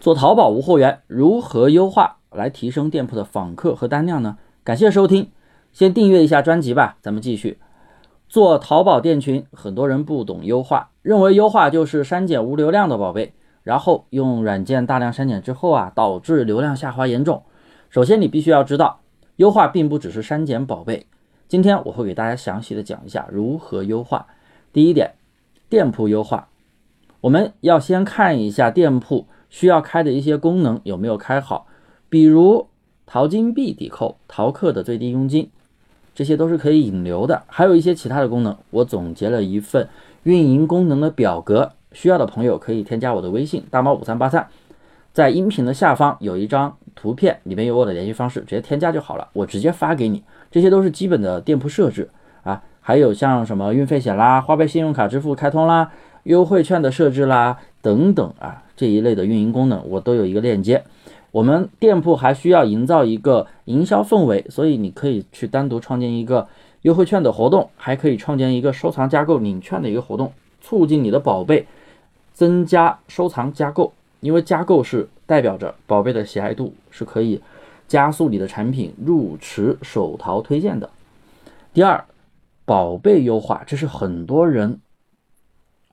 做淘宝无货源如何优化来提升店铺的访客和单量呢？感谢收听，先订阅一下专辑吧。咱们继续做淘宝店群，很多人不懂优化，认为优化就是删减无流量的宝贝，然后用软件大量删减之后啊，导致流量下滑严重。首先，你必须要知道，优化并不只是删减宝贝。今天我会给大家详细的讲一下如何优化。第一点，店铺优化，我们要先看一下店铺。需要开的一些功能有没有开好？比如淘金币抵扣、淘客的最低佣金，这些都是可以引流的。还有一些其他的功能，我总结了一份运营功能的表格，需要的朋友可以添加我的微信大猫五三八三，在音频的下方有一张图片，里面有我的联系方式，直接添加就好了，我直接发给你。这些都是基本的店铺设置啊，还有像什么运费险啦、花呗信用卡支付开通啦、优惠券的设置啦等等啊。这一类的运营功能，我都有一个链接。我们店铺还需要营造一个营销氛围，所以你可以去单独创建一个优惠券的活动，还可以创建一个收藏加购领券的一个活动，促进你的宝贝增加收藏加购。因为加购是代表着宝贝的喜爱度，是可以加速你的产品入池手淘推荐的。第二，宝贝优化，这是很多人。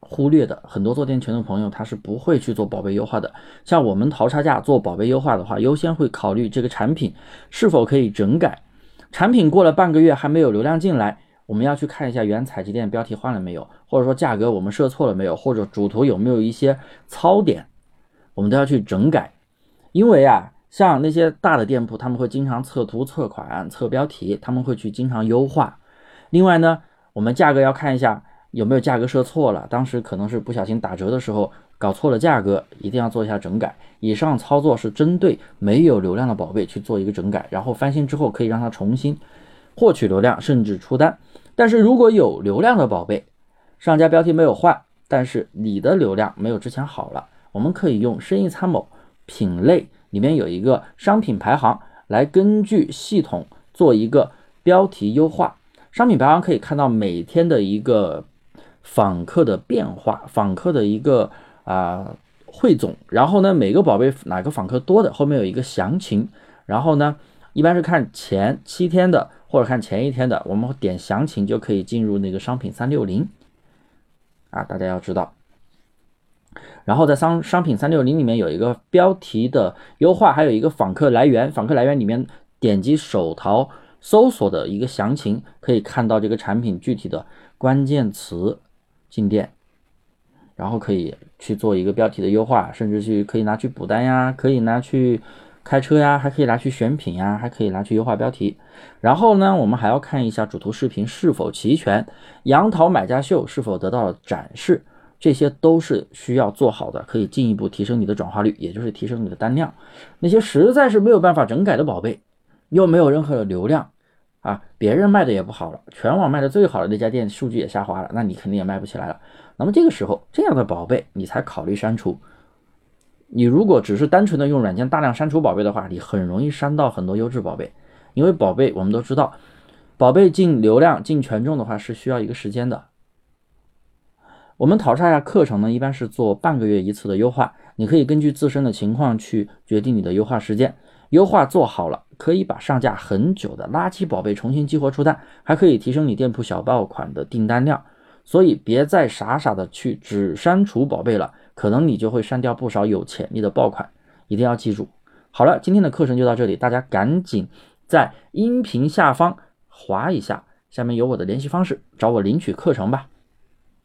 忽略的很多做店群的朋友，他是不会去做宝贝优化的。像我们淘差价做宝贝优化的话，优先会考虑这个产品是否可以整改。产品过了半个月还没有流量进来，我们要去看一下原采集店标题换了没有，或者说价格我们设错了没有，或者主图有没有一些糙点，我们都要去整改。因为啊，像那些大的店铺，他们会经常测图、测款、测标题，他们会去经常优化。另外呢，我们价格要看一下。有没有价格设错了？当时可能是不小心打折的时候搞错了价格，一定要做一下整改。以上操作是针对没有流量的宝贝去做一个整改，然后翻新之后可以让它重新获取流量，甚至出单。但是如果有流量的宝贝，上家标题没有换，但是你的流量没有之前好了，我们可以用生意参谋品类里面有一个商品排行来根据系统做一个标题优化。商品排行可以看到每天的一个。访客的变化，访客的一个啊汇总，然后呢，每个宝贝哪个访客多的，后面有一个详情，然后呢，一般是看前七天的或者看前一天的，我们点详情就可以进入那个商品三六零啊，大家要知道。然后在商商品三六零里面有一个标题的优化，还有一个访客来源，访客来源里面点击手淘搜索的一个详情，可以看到这个产品具体的关键词。进店，然后可以去做一个标题的优化，甚至去可以拿去补单呀，可以拿去开车呀，还可以拿去选品呀，还可以拿去优化标题。然后呢，我们还要看一下主图视频是否齐全，杨桃买家秀是否得到了展示，这些都是需要做好的，可以进一步提升你的转化率，也就是提升你的单量。那些实在是没有办法整改的宝贝，又没有任何的流量。啊，别人卖的也不好了，全网卖的最好的那家店数据也下滑了，那你肯定也卖不起来了。那么这个时候，这样的宝贝你才考虑删除。你如果只是单纯的用软件大量删除宝贝的话，你很容易删到很多优质宝贝。因为宝贝我们都知道，宝贝进流量、进权重的话是需要一个时间的。我们淘差价课程呢，一般是做半个月一次的优化，你可以根据自身的情况去决定你的优化时间。优化做好了，可以把上架很久的垃圾宝贝重新激活出单，还可以提升你店铺小爆款的订单量。所以别再傻傻的去只删除宝贝了，可能你就会删掉不少有潜力的爆款。一定要记住。好了，今天的课程就到这里，大家赶紧在音频下方划一下，下面有我的联系方式，找我领取课程吧。